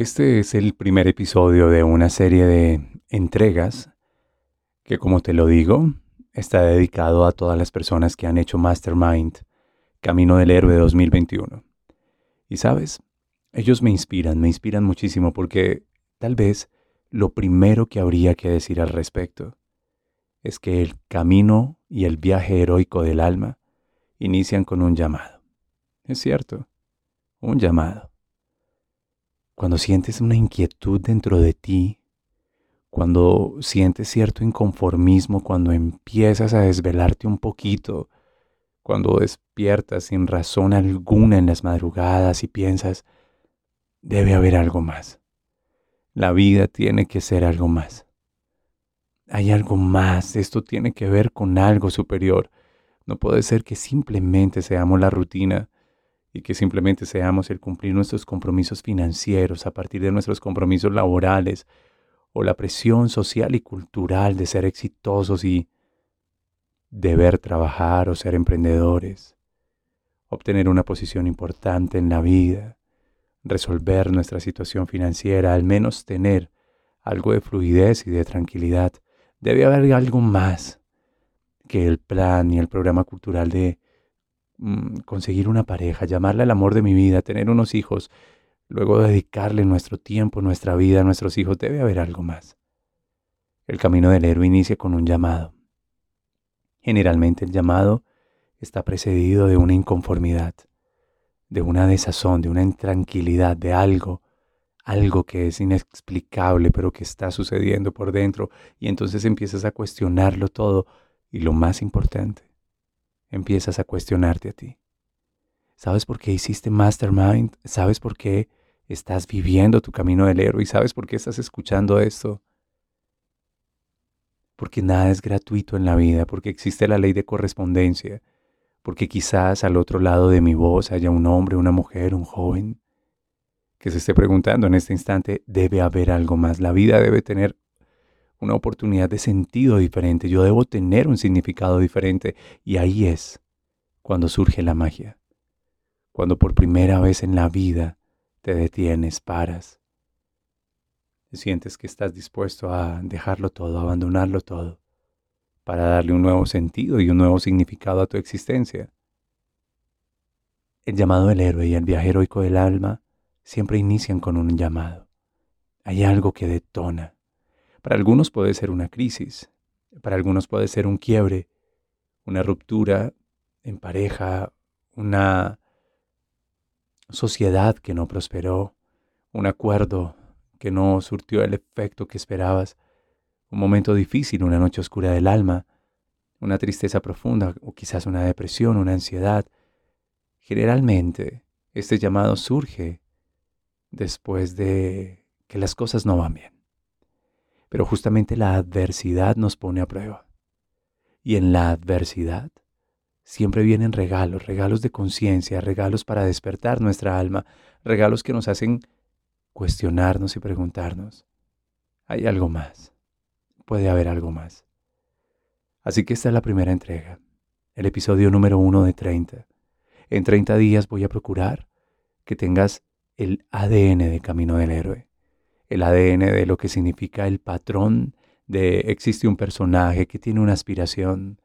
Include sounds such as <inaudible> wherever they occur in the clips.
Este es el primer episodio de una serie de entregas que, como te lo digo, está dedicado a todas las personas que han hecho Mastermind Camino del Héroe 2021. Y sabes, ellos me inspiran, me inspiran muchísimo porque tal vez lo primero que habría que decir al respecto es que el camino y el viaje heroico del alma inician con un llamado. Es cierto, un llamado cuando sientes una inquietud dentro de ti, cuando sientes cierto inconformismo, cuando empiezas a desvelarte un poquito, cuando despiertas sin razón alguna en las madrugadas y piensas, debe haber algo más. La vida tiene que ser algo más. Hay algo más, esto tiene que ver con algo superior. No puede ser que simplemente seamos la rutina y que simplemente seamos el cumplir nuestros compromisos financieros a partir de nuestros compromisos laborales o la presión social y cultural de ser exitosos y deber trabajar o ser emprendedores, obtener una posición importante en la vida, resolver nuestra situación financiera, al menos tener algo de fluidez y de tranquilidad. Debe haber algo más que el plan y el programa cultural de conseguir una pareja, llamarle al amor de mi vida, tener unos hijos, luego dedicarle nuestro tiempo, nuestra vida a nuestros hijos, debe haber algo más. El camino del héroe inicia con un llamado. Generalmente el llamado está precedido de una inconformidad, de una desazón, de una intranquilidad, de algo, algo que es inexplicable pero que está sucediendo por dentro y entonces empiezas a cuestionarlo todo y lo más importante, empiezas a cuestionarte a ti. ¿Sabes por qué hiciste Mastermind? ¿Sabes por qué estás viviendo tu camino del héroe? ¿Y sabes por qué estás escuchando esto? Porque nada es gratuito en la vida, porque existe la ley de correspondencia, porque quizás al otro lado de mi voz haya un hombre, una mujer, un joven que se esté preguntando en este instante, debe haber algo más. La vida debe tener una oportunidad de sentido diferente, yo debo tener un significado diferente y ahí es cuando surge la magia, cuando por primera vez en la vida te detienes, paras, sientes que estás dispuesto a dejarlo todo, abandonarlo todo, para darle un nuevo sentido y un nuevo significado a tu existencia. El llamado del héroe y el viaje heroico del alma siempre inician con un llamado. Hay algo que detona, para algunos puede ser una crisis, para algunos puede ser un quiebre, una ruptura en pareja, una sociedad que no prosperó, un acuerdo que no surtió el efecto que esperabas, un momento difícil, una noche oscura del alma, una tristeza profunda o quizás una depresión, una ansiedad. Generalmente este llamado surge después de que las cosas no van bien. Pero justamente la adversidad nos pone a prueba. Y en la adversidad siempre vienen regalos, regalos de conciencia, regalos para despertar nuestra alma, regalos que nos hacen cuestionarnos y preguntarnos, ¿hay algo más? Puede haber algo más. Así que esta es la primera entrega, el episodio número uno de 30. En 30 días voy a procurar que tengas el ADN de Camino del Héroe el ADN de lo que significa el patrón de existe un personaje que tiene una aspiración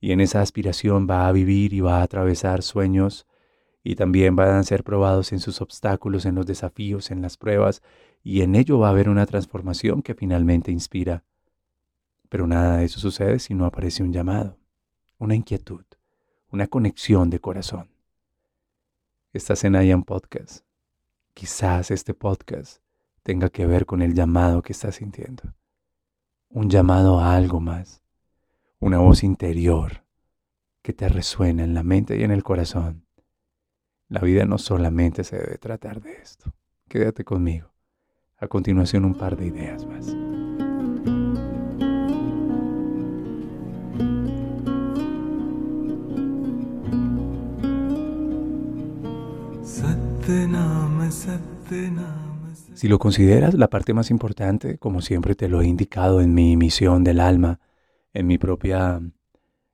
y en esa aspiración va a vivir y va a atravesar sueños y también van a ser probados en sus obstáculos, en los desafíos, en las pruebas y en ello va a haber una transformación que finalmente inspira. Pero nada de eso sucede si no aparece un llamado, una inquietud, una conexión de corazón. Estás en IAM Podcast. Quizás este podcast tenga que ver con el llamado que estás sintiendo. Un llamado a algo más, una voz interior que te resuena en la mente y en el corazón. La vida no solamente se debe tratar de esto. Quédate conmigo. A continuación un par de ideas más. Si lo consideras la parte más importante, como siempre te lo he indicado en mi misión del alma, en mi propia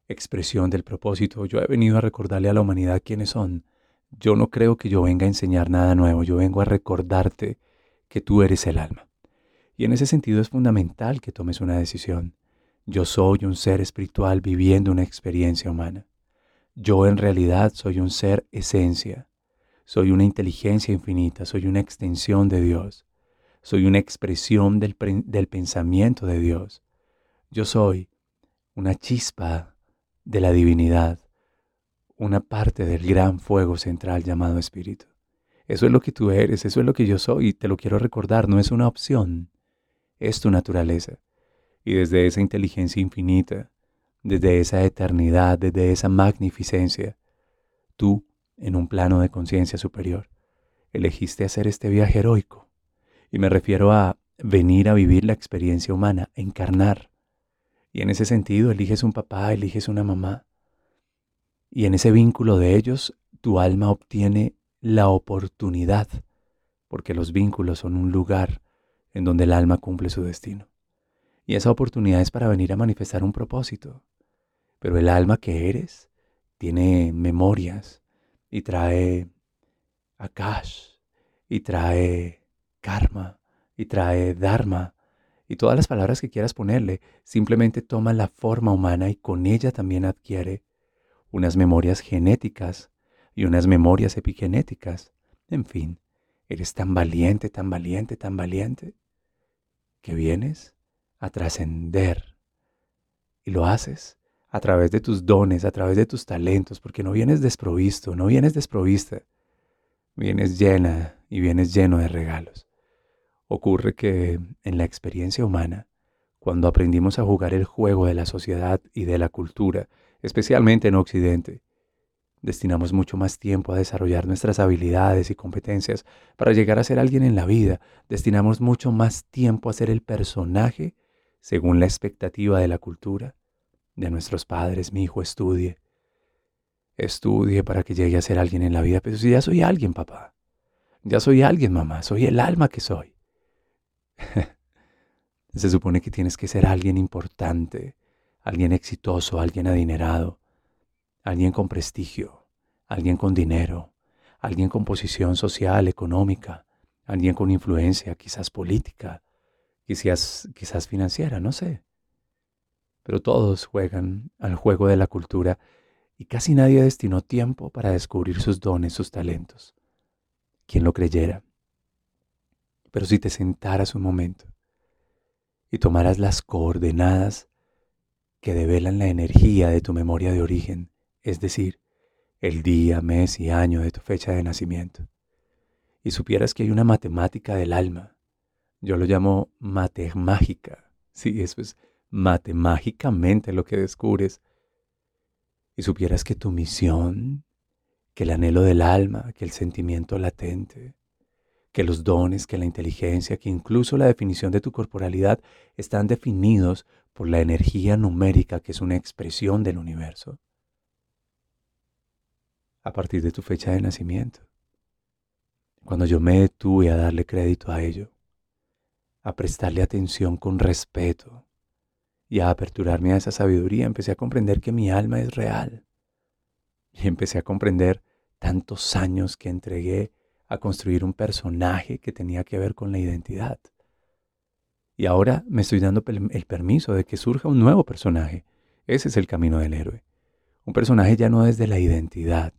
expresión del propósito, yo he venido a recordarle a la humanidad quiénes son. Yo no creo que yo venga a enseñar nada nuevo, yo vengo a recordarte que tú eres el alma. Y en ese sentido es fundamental que tomes una decisión. Yo soy un ser espiritual viviendo una experiencia humana. Yo en realidad soy un ser esencia. Soy una inteligencia infinita, soy una extensión de Dios, soy una expresión del, pensamiento de Dios. Yo soy una chispa de la divinidad, una parte del gran fuego central llamado Espíritu. Eso es lo que tú eres, eso es lo que yo soy y te lo quiero recordar, no es una opción, es tu naturaleza. Y desde esa inteligencia infinita, desde esa eternidad, desde esa magnificencia, tú en un plano de conciencia superior. Elegiste hacer este viaje heroico. Y me refiero a venir a vivir la experiencia humana, encarnar. Y en ese sentido eliges un papá, eliges una mamá. Y en ese vínculo de ellos, tu alma obtiene la oportunidad, porque los vínculos son un lugar en donde el alma cumple su destino. Y esa oportunidad es para venir a manifestar un propósito. Pero el alma que eres tiene memorias, y trae akash, y trae karma, y trae dharma, y todas las palabras que quieras ponerle, simplemente toma la forma humana y con ella también adquiere unas memorias genéticas y unas memorias epigenéticas. En fin, eres tan valiente, tan valiente, tan valiente, que vienes a trascender y lo haces a través de tus dones, a través de tus talentos, porque no vienes desprovisto, no vienes desprovista, vienes llena y vienes lleno de regalos. Ocurre que en la experiencia humana, cuando aprendimos a jugar el juego de la sociedad y de la cultura, especialmente en Occidente, destinamos mucho más tiempo a desarrollar nuestras habilidades y competencias para llegar a ser alguien en la vida, destinamos mucho más tiempo a ser el personaje según la expectativa de la cultura de nuestros padres, mi hijo, estudie. Estudie para que llegue a ser alguien en la vida. Pero si ya soy alguien, papá. Ya soy alguien, mamá. Soy el alma que soy. <laughs> Se supone que tienes que ser alguien importante, alguien exitoso, alguien adinerado, alguien con prestigio, alguien con dinero, alguien con posición social, económica, alguien con influencia, quizás política, quizás, quizás financiera, no sé pero todos juegan al juego de la cultura y casi nadie destinó tiempo para descubrir sus dones, sus talentos. ¿Quién lo creyera? Pero si te sentaras un momento y tomaras las coordenadas que develan la energía de tu memoria de origen, es decir, el día, mes y año de tu fecha de nacimiento, y supieras que hay una matemática del alma, yo lo llamo matemágica, sí, eso es matemágicamente lo que descubres y supieras que tu misión, que el anhelo del alma, que el sentimiento latente, que los dones, que la inteligencia, que incluso la definición de tu corporalidad están definidos por la energía numérica que es una expresión del universo. A partir de tu fecha de nacimiento. Cuando yo me detuve a darle crédito a ello, a prestarle atención con respeto, y a aperturarme a esa sabiduría empecé a comprender que mi alma es real. Y empecé a comprender tantos años que entregué a construir un personaje que tenía que ver con la identidad. Y ahora me estoy dando el permiso de que surja un nuevo personaje. Ese es el camino del héroe. Un personaje ya no desde la identidad,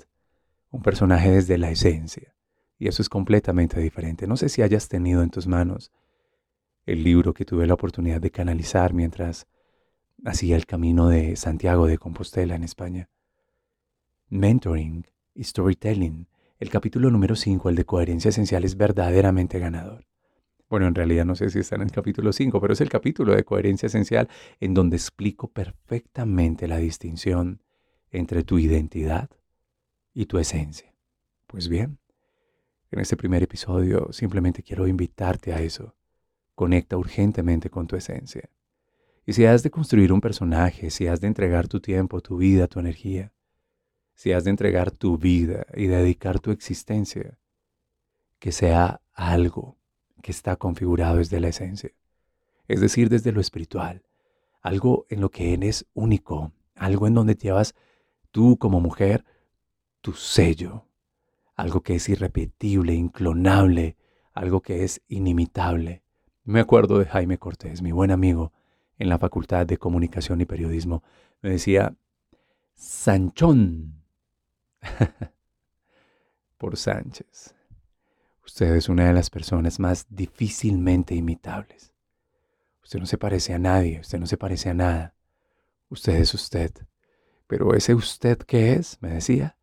un personaje desde la esencia. Y eso es completamente diferente. No sé si hayas tenido en tus manos el libro que tuve la oportunidad de canalizar mientras hacía el camino de Santiago de Compostela en España. Mentoring y Storytelling, el capítulo número 5, el de coherencia esencial, es verdaderamente ganador. Bueno, en realidad no sé si está en el capítulo 5, pero es el capítulo de coherencia esencial en donde explico perfectamente la distinción entre tu identidad y tu esencia. Pues bien, en este primer episodio simplemente quiero invitarte a eso. Conecta urgentemente con tu esencia. Y si has de construir un personaje, si has de entregar tu tiempo, tu vida, tu energía, si has de entregar tu vida y dedicar tu existencia, que sea algo que está configurado desde la esencia, es decir, desde lo espiritual, algo en lo que eres único, algo en donde llevas tú como mujer tu sello, algo que es irrepetible, inclonable, algo que es inimitable. Me acuerdo de Jaime Cortés, mi buen amigo en la Facultad de Comunicación y Periodismo. Me decía, Sanchón, <laughs> por Sánchez. Usted es una de las personas más difícilmente imitables. Usted no se parece a nadie, usted no se parece a nada. Usted es usted. Pero ese usted que es, me decía,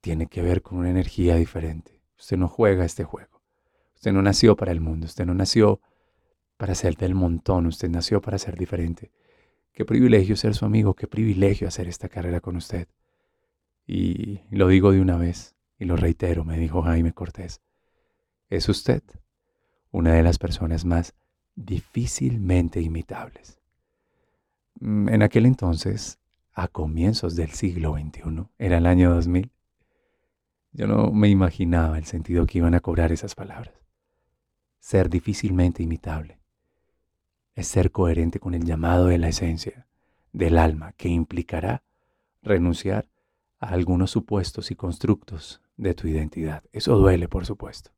tiene que ver con una energía diferente. Usted no juega este juego. Usted no nació para el mundo, usted no nació para ser del montón, usted nació para ser diferente. Qué privilegio ser su amigo, qué privilegio hacer esta carrera con usted. Y lo digo de una vez, y lo reitero, me dijo Jaime Cortés. Es usted una de las personas más difícilmente imitables. Mm, en aquel entonces, a comienzos del siglo XXI, era el año 2000, yo no me imaginaba el sentido que iban a cobrar esas palabras. Ser difícilmente imitable es ser coherente con el llamado de la esencia, del alma, que implicará renunciar a algunos supuestos y constructos de tu identidad. Eso duele, por supuesto.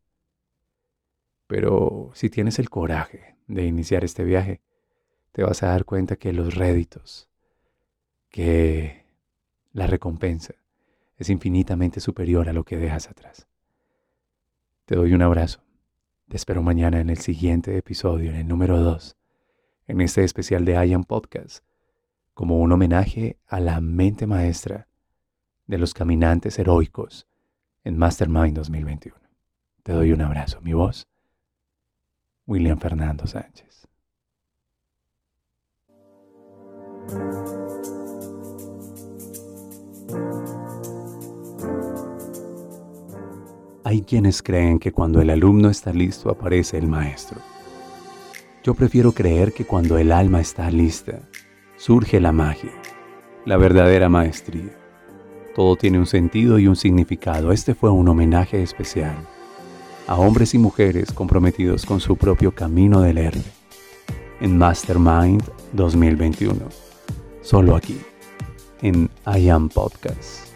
Pero si tienes el coraje de iniciar este viaje, te vas a dar cuenta que los réditos, que la recompensa, es infinitamente superior a lo que dejas atrás. Te doy un abrazo. Te espero mañana en el siguiente episodio, en el número 2, en este especial de IAM Podcast, como un homenaje a la mente maestra de los caminantes heroicos en Mastermind 2021. Te doy un abrazo. Mi voz, William Fernando Sánchez. Hay quienes creen que cuando el alumno está listo aparece el maestro. Yo prefiero creer que cuando el alma está lista, surge la magia, la verdadera maestría. Todo tiene un sentido y un significado. Este fue un homenaje especial a hombres y mujeres comprometidos con su propio camino del héroe en Mastermind 2021. Solo aquí, en I Am Podcast.